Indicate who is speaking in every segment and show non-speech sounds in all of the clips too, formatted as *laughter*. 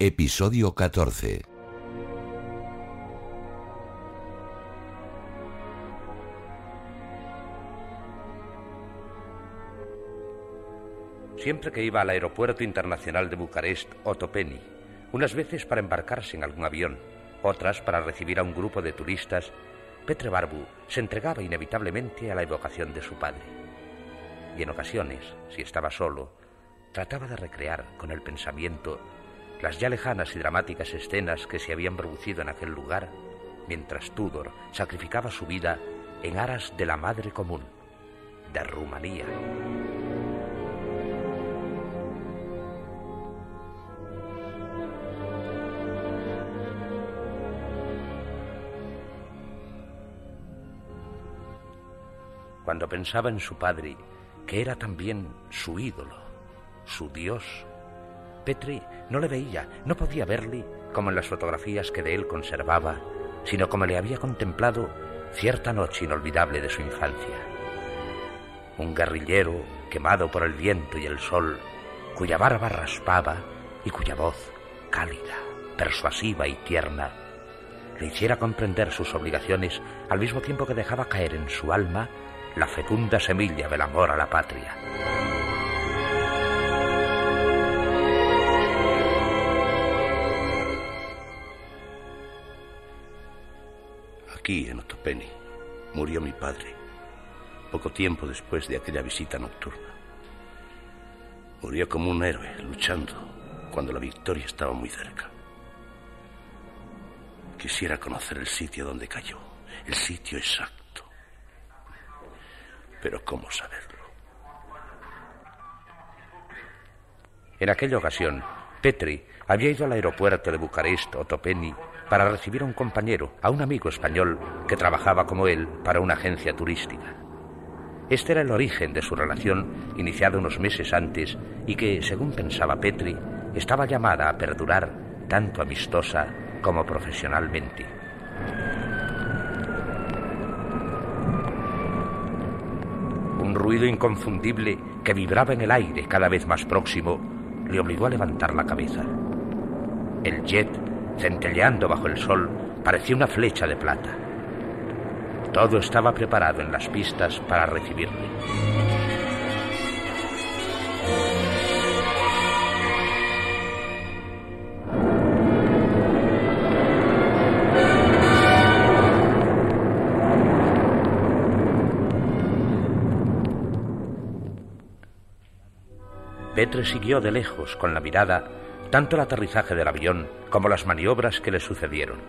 Speaker 1: Episodio 14.
Speaker 2: Siempre que iba al aeropuerto internacional de Bucarest, Otopeni, unas veces para embarcarse en algún avión, otras para recibir a un grupo de turistas, Petre Barbu se entregaba inevitablemente a la evocación de su padre. Y en ocasiones, si estaba solo, trataba de recrear con el pensamiento las ya lejanas y dramáticas escenas que se habían producido en aquel lugar mientras Tudor sacrificaba su vida en aras de la madre común, de Rumanía. Cuando pensaba en su padre, que era también su ídolo, su Dios, Petri no le veía, no podía verle como en las fotografías que de él conservaba, sino como le había contemplado cierta noche inolvidable de su infancia. Un guerrillero quemado por el viento y el sol, cuya barba raspaba y cuya voz, cálida, persuasiva y tierna, le hiciera comprender sus obligaciones al mismo tiempo que dejaba caer en su alma la fecunda semilla del amor a la patria.
Speaker 3: Aquí, en Otopeni, murió mi padre, poco tiempo después de aquella visita nocturna. Murió como un héroe, luchando cuando la victoria estaba muy cerca. Quisiera conocer el sitio donde cayó, el sitio exacto. Pero ¿cómo saberlo?
Speaker 2: En aquella ocasión, Petri había ido al aeropuerto de Bucarest, Otopeni, para recibir a un compañero, a un amigo español que trabajaba como él para una agencia turística. Este era el origen de su relación, iniciada unos meses antes y que, según pensaba Petri, estaba llamada a perdurar tanto amistosa como profesionalmente. Un ruido inconfundible que vibraba en el aire cada vez más próximo le obligó a levantar la cabeza. El jet, centelleando bajo el sol, parecía una flecha de plata. Todo estaba preparado en las pistas para recibirle. Petre siguió de lejos con la mirada tanto el aterrizaje del avión como las maniobras que le sucedieron.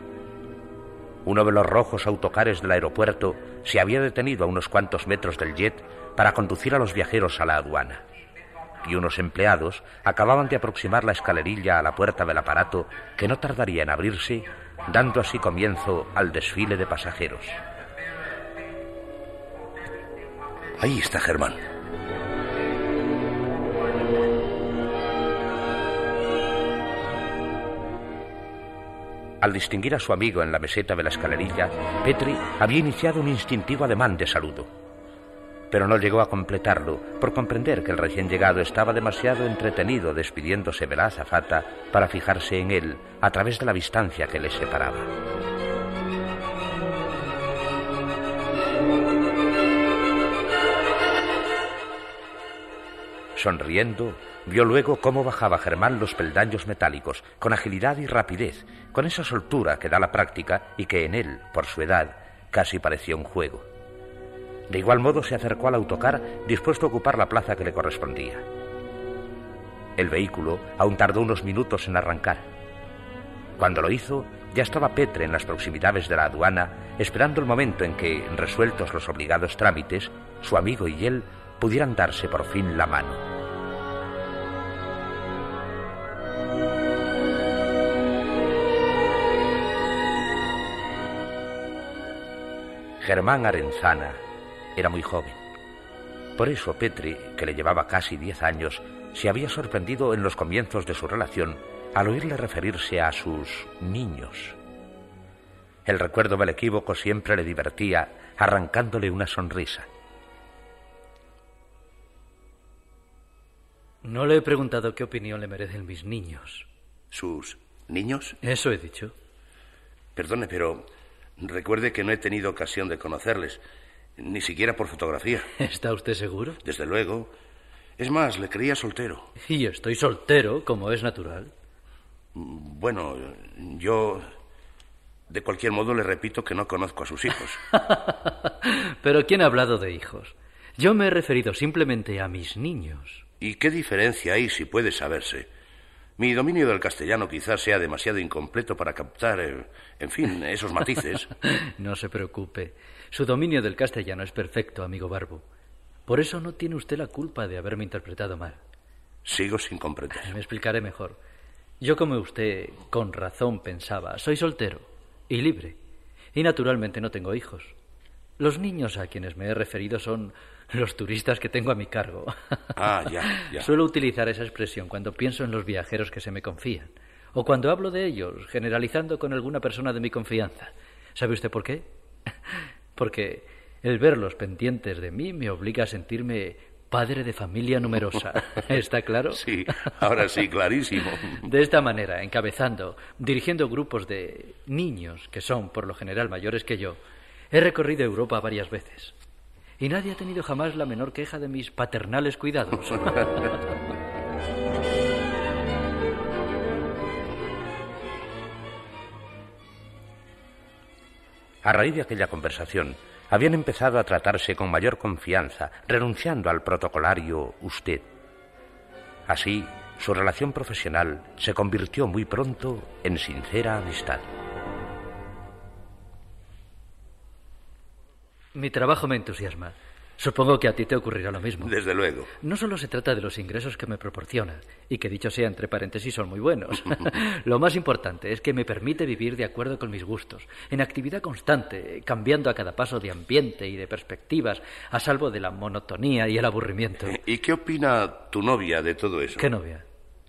Speaker 2: Uno de los rojos autocares del aeropuerto se había detenido a unos cuantos metros del jet para conducir a los viajeros a la aduana. Y unos empleados acababan de aproximar la escalerilla a la puerta del aparato que no tardaría en abrirse, dando así comienzo al desfile de pasajeros.
Speaker 3: Ahí está Germán.
Speaker 2: Al distinguir a su amigo en la meseta de la escalerilla, Petri había iniciado un instintivo ademán de saludo. Pero no llegó a completarlo por comprender que el recién llegado estaba demasiado entretenido despidiéndose de la azafata para fijarse en él a través de la distancia que les separaba. Sonriendo, vio luego cómo bajaba Germán los peldaños metálicos, con agilidad y rapidez, con esa soltura que da la práctica y que en él, por su edad, casi parecía un juego. De igual modo se acercó al autocar dispuesto a ocupar la plaza que le correspondía. El vehículo aún tardó unos minutos en arrancar. Cuando lo hizo, ya estaba Petre en las proximidades de la aduana, esperando el momento en que, resueltos los obligados trámites, su amigo y él pudieran darse por fin la mano. Germán Arenzana era muy joven. Por eso Petri, que le llevaba casi diez años, se había sorprendido en los comienzos de su relación al oírle referirse a sus niños. El recuerdo del equívoco siempre le divertía, arrancándole una sonrisa.
Speaker 4: No le he preguntado qué opinión le merecen mis niños.
Speaker 3: ¿Sus niños?
Speaker 4: Eso he dicho.
Speaker 3: Perdone, pero recuerde que no he tenido ocasión de conocerles, ni siquiera por fotografía. *laughs*
Speaker 4: ¿Está usted seguro?
Speaker 3: Desde luego. Es más, le creía soltero.
Speaker 4: Y estoy soltero, como es natural.
Speaker 3: Bueno, yo... De cualquier modo le repito que no conozco a sus hijos. *laughs*
Speaker 4: Pero ¿quién ha hablado de hijos? Yo me he referido simplemente a mis niños.
Speaker 3: ¿Y qué diferencia hay si puede saberse? Mi dominio del castellano quizás sea demasiado incompleto para captar, eh, en fin, esos matices. *laughs*
Speaker 4: no se preocupe. Su dominio del castellano es perfecto, amigo Barbo. Por eso no tiene usted la culpa de haberme interpretado mal.
Speaker 3: Sigo sin comprender.
Speaker 4: Me explicaré mejor. Yo, como usted, con razón pensaba, soy soltero y libre. Y naturalmente no tengo hijos. Los niños a quienes me he referido son los turistas que tengo a mi cargo. *laughs*
Speaker 3: Ah, ya, ya.
Speaker 4: Suelo utilizar esa expresión cuando pienso en los viajeros que se me confían. O cuando hablo de ellos, generalizando con alguna persona de mi confianza. ¿Sabe usted por qué? *laughs* Porque el verlos pendientes de mí me obliga a sentirme padre de familia numerosa. *laughs* ¿Está claro?
Speaker 3: Sí, ahora sí, clarísimo.
Speaker 4: De esta manera, encabezando, dirigiendo grupos de niños, que son por lo general mayores que yo, he recorrido Europa varias veces. Y nadie ha tenido jamás la menor queja de mis paternales cuidados.
Speaker 2: A raíz de aquella conversación, habían empezado a tratarse con mayor confianza, renunciando al protocolario usted. Así, su relación profesional se convirtió muy pronto en sincera amistad.
Speaker 4: Mi trabajo me entusiasma. Supongo que a ti te ocurrirá lo mismo.
Speaker 3: Desde luego.
Speaker 4: No solo se trata de los ingresos que me proporciona, y que dicho sea entre paréntesis son muy buenos. *laughs* lo más importante es que me permite vivir de acuerdo con mis gustos, en actividad constante, cambiando a cada paso de ambiente y de perspectivas, a salvo de la monotonía y el aburrimiento.
Speaker 3: ¿Y qué opina tu novia de todo eso?
Speaker 4: ¿Qué novia?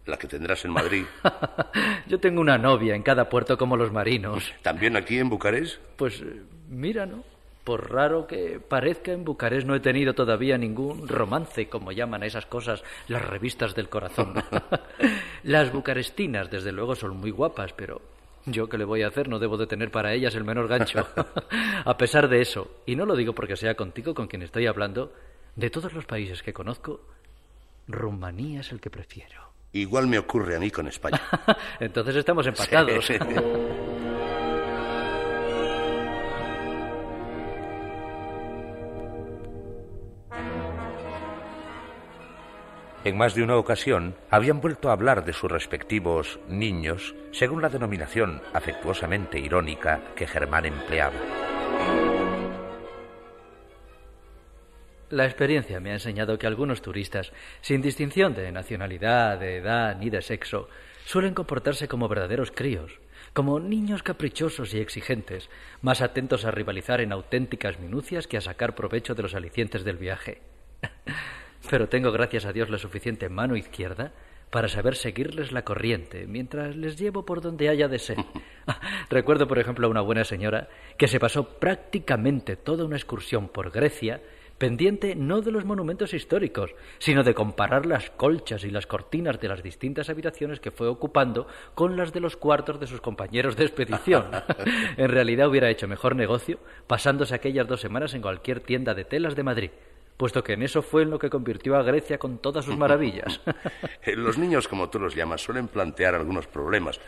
Speaker 3: La que tendrás en Madrid. *laughs*
Speaker 4: Yo tengo una novia en cada puerto como los marinos.
Speaker 3: ¿También aquí en Bucarest?
Speaker 4: Pues mira, ¿no? Por raro que parezca, en Bucarest no he tenido todavía ningún romance, como llaman a esas cosas las revistas del corazón. *laughs* las bucarestinas, desde luego, son muy guapas, pero yo qué le voy a hacer, no debo de tener para ellas el menor gancho. *laughs* a pesar de eso, y no lo digo porque sea contigo con quien estoy hablando, de todos los países que conozco, Rumanía es el que prefiero.
Speaker 3: Igual me ocurre a mí con España. *laughs*
Speaker 4: Entonces estamos empatados. Sí.
Speaker 2: En más de una ocasión habían vuelto a hablar de sus respectivos niños, según la denominación afectuosamente irónica que Germán empleaba.
Speaker 4: La experiencia me ha enseñado que algunos turistas, sin distinción de nacionalidad, de edad ni de sexo, suelen comportarse como verdaderos críos, como niños caprichosos y exigentes, más atentos a rivalizar en auténticas minucias que a sacar provecho de los alicientes del viaje. *laughs* Pero tengo, gracias a Dios, la suficiente mano izquierda para saber seguirles la corriente mientras les llevo por donde haya de ser. *laughs* *laughs* Recuerdo, por ejemplo, a una buena señora que se pasó prácticamente toda una excursión por Grecia pendiente no de los monumentos históricos, sino de comparar las colchas y las cortinas de las distintas habitaciones que fue ocupando con las de los cuartos de sus compañeros de expedición. *laughs* en realidad hubiera hecho mejor negocio pasándose aquellas dos semanas en cualquier tienda de telas de Madrid puesto que en eso fue en lo que convirtió a Grecia con todas sus maravillas. *laughs*
Speaker 3: los niños, como tú los llamas, suelen plantear algunos problemas,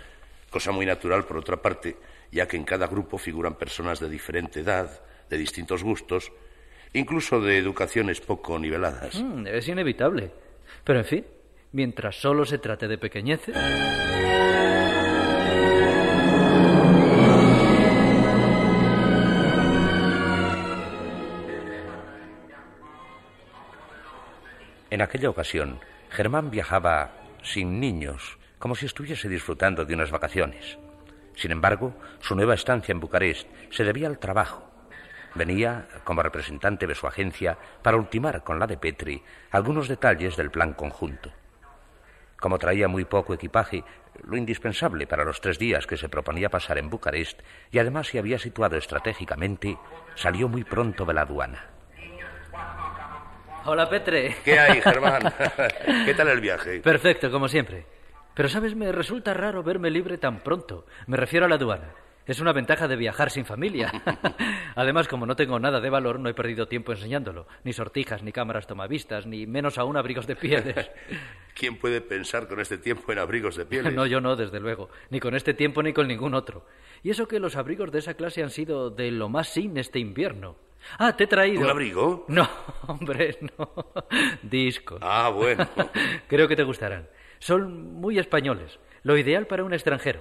Speaker 3: cosa muy natural por otra parte, ya que en cada grupo figuran personas de diferente edad, de distintos gustos, incluso de educaciones poco niveladas.
Speaker 4: Mm, es inevitable. Pero en fin, mientras solo se trate de pequeñeces.
Speaker 2: En aquella ocasión, Germán viajaba sin niños, como si estuviese disfrutando de unas vacaciones. Sin embargo, su nueva estancia en Bucarest se debía al trabajo. Venía como representante de su agencia para ultimar con la de Petri algunos detalles del plan conjunto. Como traía muy poco equipaje, lo indispensable para los tres días que se proponía pasar en Bucarest, y además se había situado estratégicamente, salió muy pronto de la aduana.
Speaker 4: Hola, Petre.
Speaker 3: ¿Qué hay, *laughs* Germán? *laughs* ¿Qué tal el viaje?
Speaker 4: Perfecto, como siempre. Pero, ¿sabes? Me resulta raro verme libre tan pronto. Me refiero a la aduana. Es una ventaja de viajar sin familia. *laughs* Además, como no tengo nada de valor, no he perdido tiempo enseñándolo. Ni sortijas, ni cámaras tomavistas, ni menos aún abrigos de pieles.
Speaker 3: ¿Quién puede pensar con este tiempo en abrigos de pieles?
Speaker 4: no, yo no, desde luego. Ni con este tiempo ni con ningún otro. Y eso que los abrigos de esa clase han sido de lo más sin este invierno. Ah, te he traído.
Speaker 3: ¿Un abrigo?
Speaker 4: No, *laughs* hombre, no. Discos.
Speaker 3: Ah, bueno. *laughs*
Speaker 4: Creo que te gustarán. Son muy españoles. Lo ideal para un extranjero.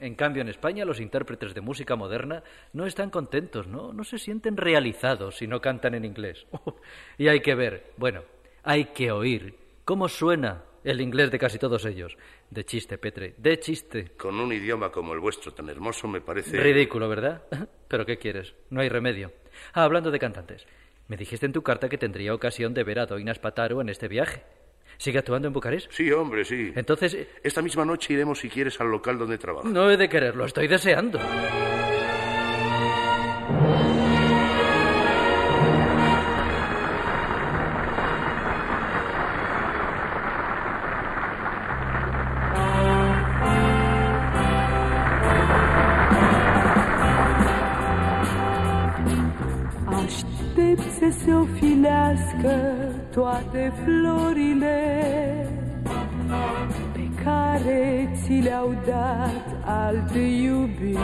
Speaker 4: En cambio, en España los intérpretes de música moderna no están contentos, ¿no? No se sienten realizados si no cantan en inglés. *laughs* y hay que ver, bueno, hay que oír cómo suena el inglés de casi todos ellos. De chiste, Petre, de chiste.
Speaker 3: Con un idioma como el vuestro tan hermoso me parece...
Speaker 4: Ridículo, ¿verdad? Pero ¿qué quieres? No hay remedio. Ah, hablando de cantantes. Me dijiste en tu carta que tendría ocasión de ver a Doina Spataro en este viaje. ¿Sigue actuando en Bucarest?
Speaker 3: Sí, hombre, sí.
Speaker 4: Entonces... eh,
Speaker 3: Esta misma noche iremos, si quieres, al local donde trabaja.
Speaker 4: No he de quererlo, estoy deseando.
Speaker 5: Toate florile pe care ți le-au dat alte iubiri.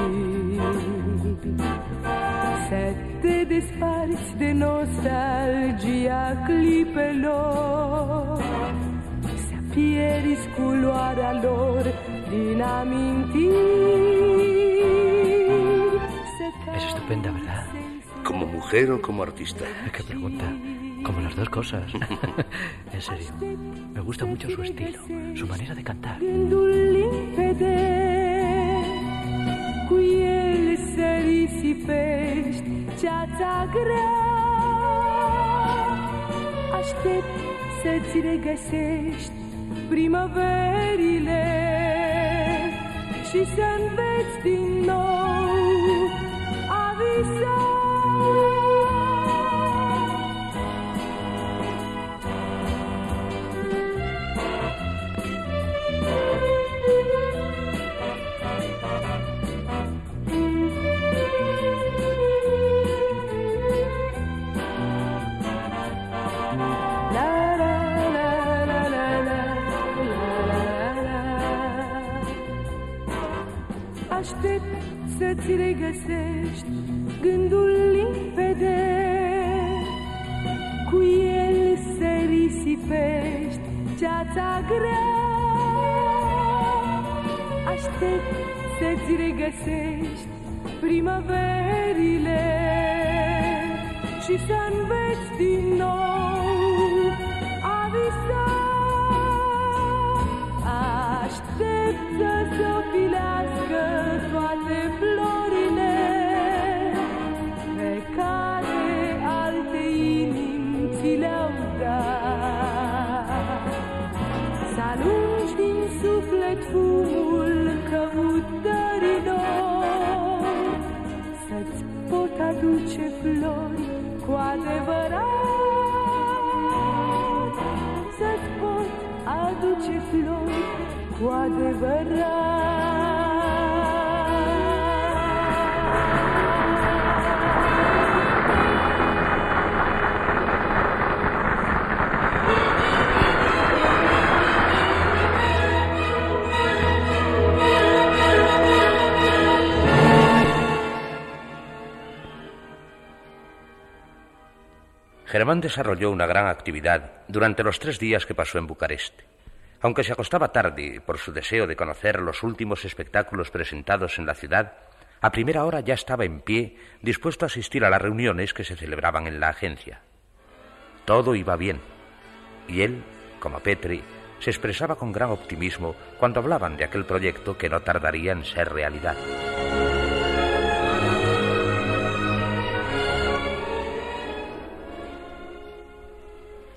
Speaker 5: Să te desparți de nostalgia clipelor, să pierzi culoarea lor din amintiri.
Speaker 4: Es estupenda, ¿verdad?
Speaker 3: ¿Como mujer o como artista?
Speaker 4: Qué pregunta. Como las dos cosas. *laughs* en serio. Me gusta mucho su estilo, su manera de cantar.
Speaker 5: Și să înveți din nou a visa ceața grea. Aștept să-ți regăsești primăverile Și să înveți din nou a visa Aștept să se ofilească adevărat
Speaker 2: Germán desarrolló una gran actividad durante los tres días que pasó en Bucarest. Aunque se acostaba tarde por su deseo de conocer los últimos espectáculos presentados en la ciudad, a primera hora ya estaba en pie, dispuesto a asistir a las reuniones que se celebraban en la agencia. Todo iba bien, y él, como Petri, se expresaba con gran optimismo cuando hablaban de aquel proyecto que no tardaría en ser realidad.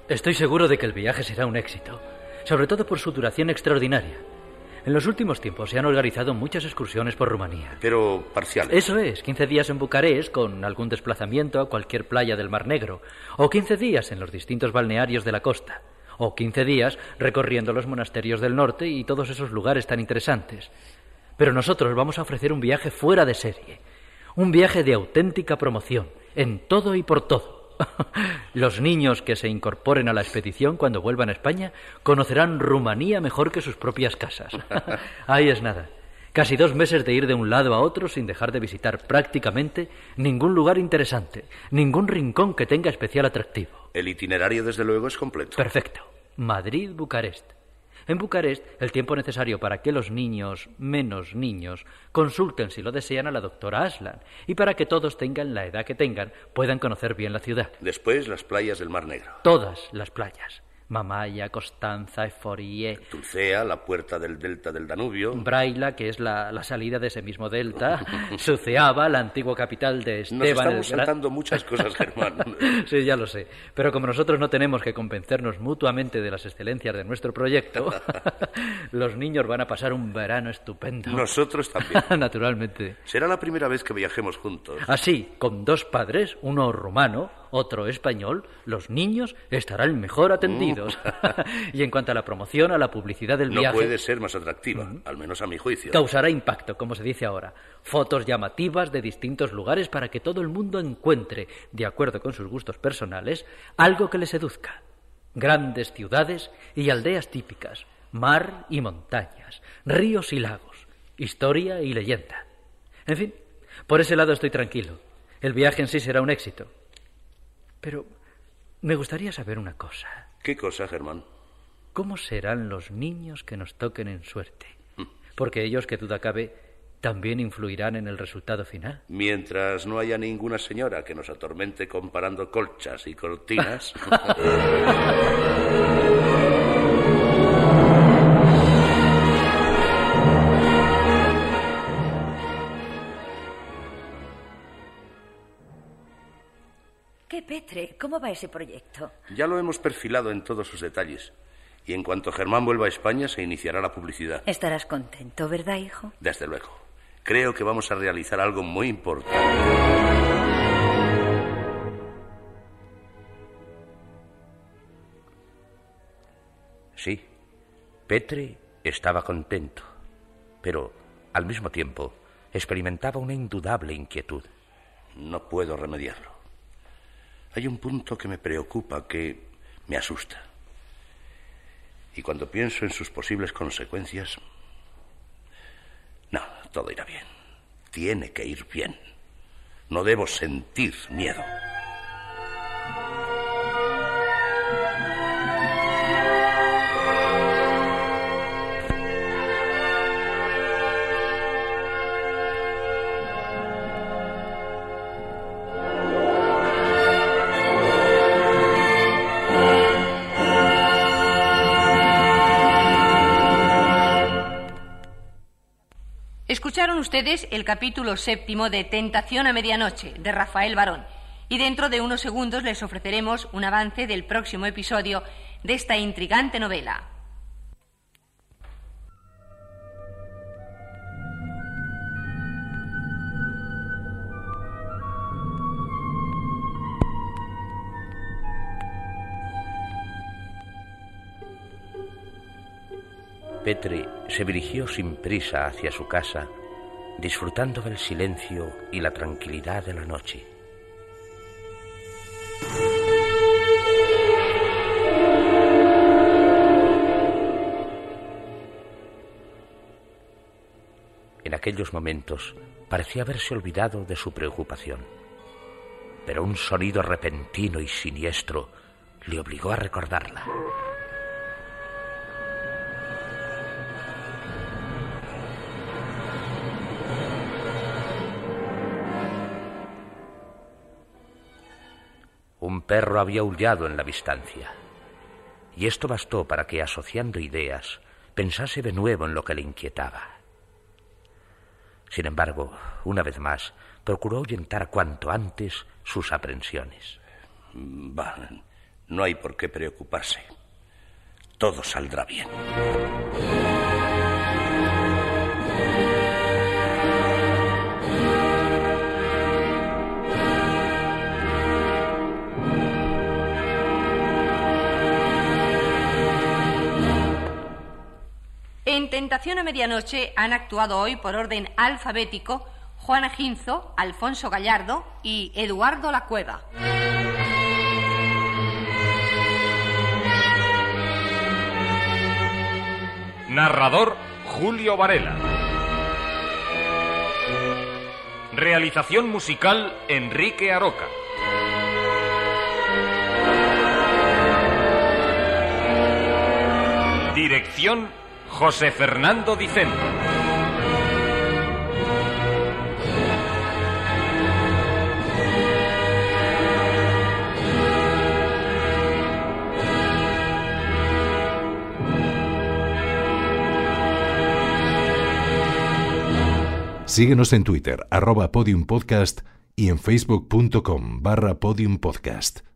Speaker 4: Estoy seguro de que el viaje será un éxito sobre todo por su duración extraordinaria. En los últimos tiempos se han organizado muchas excursiones por Rumanía.
Speaker 3: Pero parciales.
Speaker 4: Eso es, 15 días en Bucarest con algún desplazamiento a cualquier playa del Mar Negro, o 15 días en los distintos balnearios de la costa, o 15 días recorriendo los monasterios del norte y todos esos lugares tan interesantes. Pero nosotros vamos a ofrecer un viaje fuera de serie, un viaje de auténtica promoción, en todo y por todo. *laughs* Los niños que se incorporen a la expedición cuando vuelvan a España conocerán Rumanía mejor que sus propias casas. *laughs* Ahí es nada. Casi dos meses de ir de un lado a otro sin dejar de visitar prácticamente ningún lugar interesante, ningún rincón que tenga especial atractivo.
Speaker 3: El itinerario, desde luego, es completo.
Speaker 4: Perfecto. Madrid-Bucarest. En Bucarest, el tiempo necesario para que los niños, menos niños, consulten si lo desean a la doctora Aslan y para que todos tengan la edad que tengan, puedan conocer bien la ciudad.
Speaker 3: Después, las playas del Mar Negro.
Speaker 4: Todas las playas. Mamaya, Constanza, Eforie,
Speaker 3: Tulcea, la puerta del delta del Danubio.
Speaker 4: Braila, que es la, la salida de ese mismo delta, *laughs* Suceava, la antigua capital de
Speaker 3: Nos
Speaker 4: Esteban
Speaker 3: estamos
Speaker 4: el Gran-
Speaker 3: saltando muchas cosas, *laughs* Germán.
Speaker 4: Sí, ya lo sé. Pero como nosotros no tenemos que convencernos mutuamente de las excelencias de nuestro proyecto, *laughs* los niños van a pasar un verano estupendo.
Speaker 3: Nosotros también.
Speaker 4: Naturalmente.
Speaker 3: Será la primera vez que viajemos juntos.
Speaker 4: Así, con dos padres, uno rumano, otro español, los niños estarán mejor atendidos. *laughs* y en cuanto a la promoción, a la publicidad del
Speaker 3: No
Speaker 4: viaje,
Speaker 3: puede ser más atractiva, al menos a mi juicio.
Speaker 4: causará impacto, como se dice ahora. Fotos llamativas de distintos lugares para que todo el mundo encuentre, de acuerdo con sus gustos personales, algo que le seduzca. Grandes ciudades y aldeas típicas, mar y montañas, ríos y lagos, historia y leyenda. En fin, por ese lado estoy tranquilo. El viaje en sí será un éxito. Pero me gustaría saber una cosa.
Speaker 3: ¿Qué cosa, Germán?
Speaker 4: ¿Cómo serán los niños que nos toquen en suerte? Porque ellos, que duda cabe, también influirán en el resultado final.
Speaker 3: Mientras no haya ninguna señora que nos atormente comparando colchas y cortinas. *laughs*
Speaker 6: Petre? ¿Cómo va ese proyecto?
Speaker 3: ya lo hemos perfilado en todos sus detalles. Y en cuanto Germán vuelva a España, se iniciará la publicidad.
Speaker 6: Estarás contento, ¿verdad, hijo?
Speaker 3: Desde luego. Creo que vamos a realizar algo muy importante.
Speaker 2: Sí, Petri estaba contento, pero al mismo tiempo experimentaba una indudable inquietud.
Speaker 3: No puedo remediarlo. Hay un punto que me preocupa, que me asusta. Y cuando pienso en sus posibles consecuencias... No, todo irá bien. Tiene que ir bien. No debo sentir miedo.
Speaker 7: Escucharon ustedes el capítulo séptimo de Tentación a Medianoche, de Rafael Barón. Y dentro de unos segundos les ofreceremos un avance del próximo episodio de esta intrigante novela.
Speaker 2: Petri se dirigió sin prisa hacia su casa, disfrutando del silencio y la tranquilidad de la noche. En aquellos momentos parecía haberse olvidado de su preocupación, pero un sonido repentino y siniestro le obligó a recordarla. Perro había aullado en la distancia. Y esto bastó para que, asociando ideas, pensase de nuevo en lo que le inquietaba. Sin embargo, una vez más, procuró ahuyentar cuanto antes sus aprensiones.
Speaker 3: No hay por qué preocuparse. Todo saldrá bien.
Speaker 7: En Tentación a Medianoche han actuado hoy por orden alfabético Juana Ginzo, Alfonso Gallardo y Eduardo La Cueva.
Speaker 8: Narrador Julio Varela. Realización musical Enrique Aroca. Dirección José Fernando Dicente.
Speaker 9: Síguenos en Twitter, arroba podiumpodcast y en facebook.com barra podiumpodcast.